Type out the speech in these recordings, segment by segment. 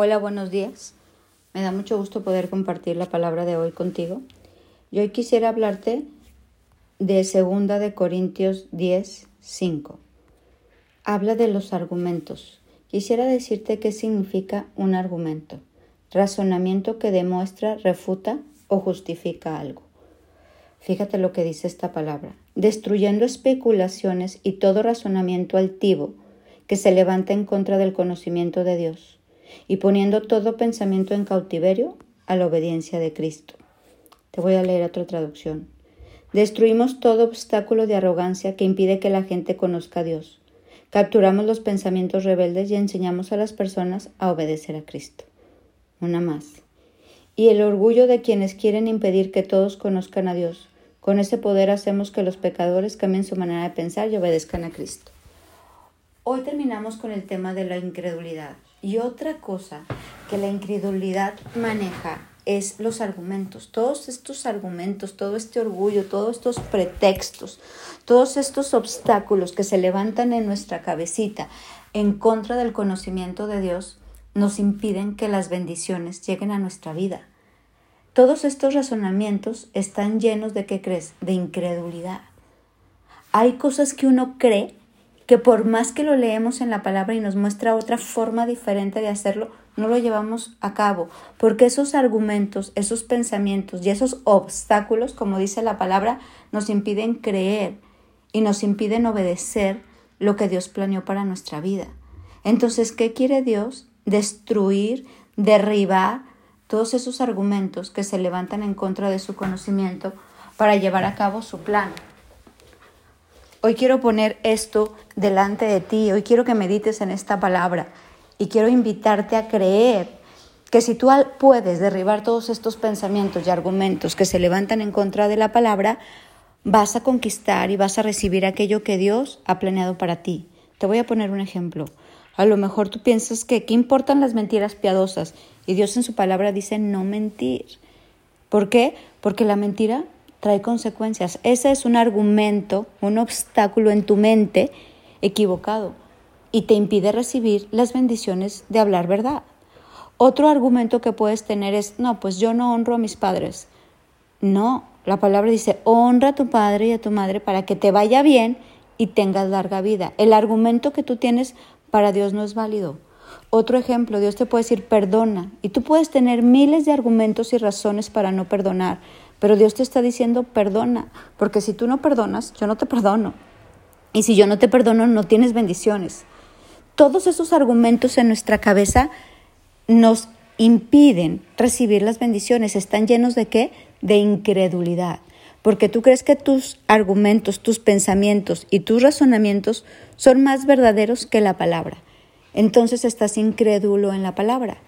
Hola, buenos días. Me da mucho gusto poder compartir la palabra de hoy contigo. Y hoy quisiera hablarte de segunda de Corintios 10, 5. Habla de los argumentos. Quisiera decirte qué significa un argumento. Razonamiento que demuestra, refuta o justifica algo. Fíjate lo que dice esta palabra. Destruyendo especulaciones y todo razonamiento altivo que se levanta en contra del conocimiento de Dios y poniendo todo pensamiento en cautiverio a la obediencia de Cristo. Te voy a leer otra traducción. Destruimos todo obstáculo de arrogancia que impide que la gente conozca a Dios. Capturamos los pensamientos rebeldes y enseñamos a las personas a obedecer a Cristo. Una más. Y el orgullo de quienes quieren impedir que todos conozcan a Dios. Con ese poder hacemos que los pecadores cambien su manera de pensar y obedezcan a Cristo. Hoy terminamos con el tema de la incredulidad. Y otra cosa que la incredulidad maneja es los argumentos, todos estos argumentos, todo este orgullo, todos estos pretextos, todos estos obstáculos que se levantan en nuestra cabecita en contra del conocimiento de Dios, nos impiden que las bendiciones lleguen a nuestra vida. Todos estos razonamientos están llenos de qué crees? De incredulidad. Hay cosas que uno cree que por más que lo leemos en la palabra y nos muestra otra forma diferente de hacerlo, no lo llevamos a cabo, porque esos argumentos, esos pensamientos y esos obstáculos, como dice la palabra, nos impiden creer y nos impiden obedecer lo que Dios planeó para nuestra vida. Entonces, ¿qué quiere Dios? Destruir, derribar todos esos argumentos que se levantan en contra de su conocimiento para llevar a cabo su plan. Hoy quiero poner esto delante de ti, hoy quiero que medites en esta palabra y quiero invitarte a creer que si tú puedes derribar todos estos pensamientos y argumentos que se levantan en contra de la palabra, vas a conquistar y vas a recibir aquello que Dios ha planeado para ti. Te voy a poner un ejemplo. A lo mejor tú piensas que qué importan las mentiras piadosas y Dios en su palabra dice no mentir. ¿Por qué? Porque la mentira trae consecuencias. Ese es un argumento, un obstáculo en tu mente equivocado y te impide recibir las bendiciones de hablar verdad. Otro argumento que puedes tener es, no, pues yo no honro a mis padres. No, la palabra dice, honra a tu padre y a tu madre para que te vaya bien y tengas larga vida. El argumento que tú tienes para Dios no es válido. Otro ejemplo, Dios te puede decir perdona y tú puedes tener miles de argumentos y razones para no perdonar, pero Dios te está diciendo perdona, porque si tú no perdonas, yo no te perdono. Y si yo no te perdono, no tienes bendiciones. Todos esos argumentos en nuestra cabeza nos impiden recibir las bendiciones. ¿Están llenos de qué? De incredulidad. Porque tú crees que tus argumentos, tus pensamientos y tus razonamientos son más verdaderos que la palabra. Entonces estás incrédulo en la palabra.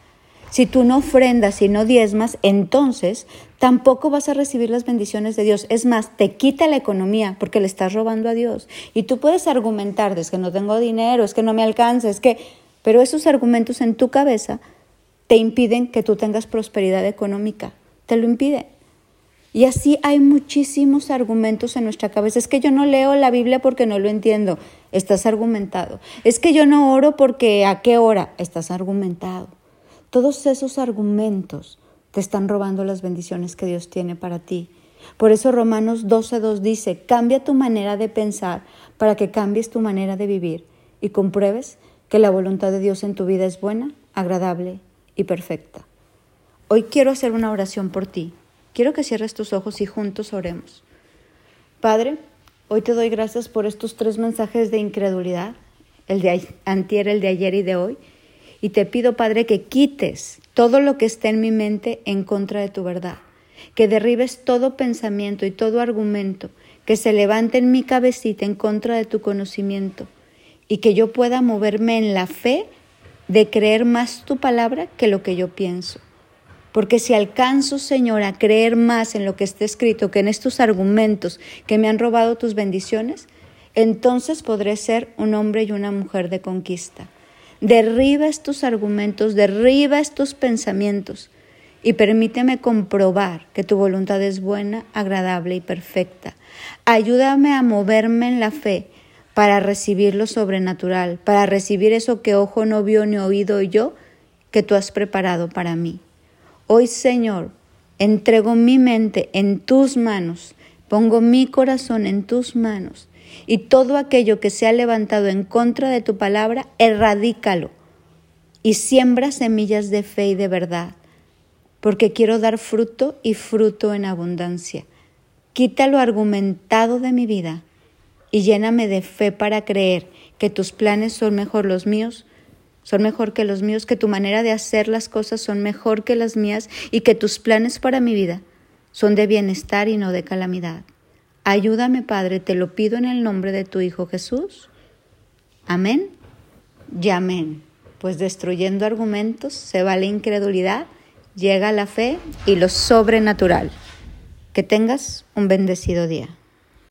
Si tú no ofrendas y no diezmas, entonces tampoco vas a recibir las bendiciones de Dios. Es más, te quita la economía porque le estás robando a Dios. Y tú puedes argumentar, es que no tengo dinero, es que no me alcanza, es que... Pero esos argumentos en tu cabeza te impiden que tú tengas prosperidad económica. Te lo impiden. Y así hay muchísimos argumentos en nuestra cabeza. Es que yo no leo la Biblia porque no lo entiendo. Estás argumentado. Es que yo no oro porque a qué hora. Estás argumentado. Todos esos argumentos te están robando las bendiciones que Dios tiene para ti. Por eso Romanos 12.2 dice, cambia tu manera de pensar para que cambies tu manera de vivir y compruebes que la voluntad de Dios en tu vida es buena, agradable y perfecta. Hoy quiero hacer una oración por ti. Quiero que cierres tus ojos y juntos oremos. Padre, hoy te doy gracias por estos tres mensajes de incredulidad, el de antier, el de ayer y de hoy. Y te pido, Padre, que quites todo lo que esté en mi mente en contra de tu verdad, que derribes todo pensamiento y todo argumento que se levante en mi cabecita en contra de tu conocimiento y que yo pueda moverme en la fe de creer más tu palabra que lo que yo pienso. Porque si alcanzo, Señor, a creer más en lo que está escrito que en estos argumentos que me han robado tus bendiciones, entonces podré ser un hombre y una mujer de conquista. Derriba estos argumentos, derriba estos pensamientos y permíteme comprobar que tu voluntad es buena, agradable y perfecta. Ayúdame a moverme en la fe para recibir lo sobrenatural, para recibir eso que ojo no vio ni oído yo que tú has preparado para mí. Hoy, Señor, entrego mi mente en tus manos, pongo mi corazón en tus manos y todo aquello que se ha levantado en contra de tu palabra, erradícalo y siembra semillas de fe y de verdad, porque quiero dar fruto y fruto en abundancia. Quita lo argumentado de mi vida y lléname de fe para creer que tus planes son mejor los míos, son mejor que los míos, que tu manera de hacer las cosas son mejor que las mías y que tus planes para mi vida son de bienestar y no de calamidad. Ayúdame, Padre, te lo pido en el nombre de tu Hijo Jesús. Amén y amén. Pues destruyendo argumentos se va la incredulidad, llega la fe y lo sobrenatural. Que tengas un bendecido día.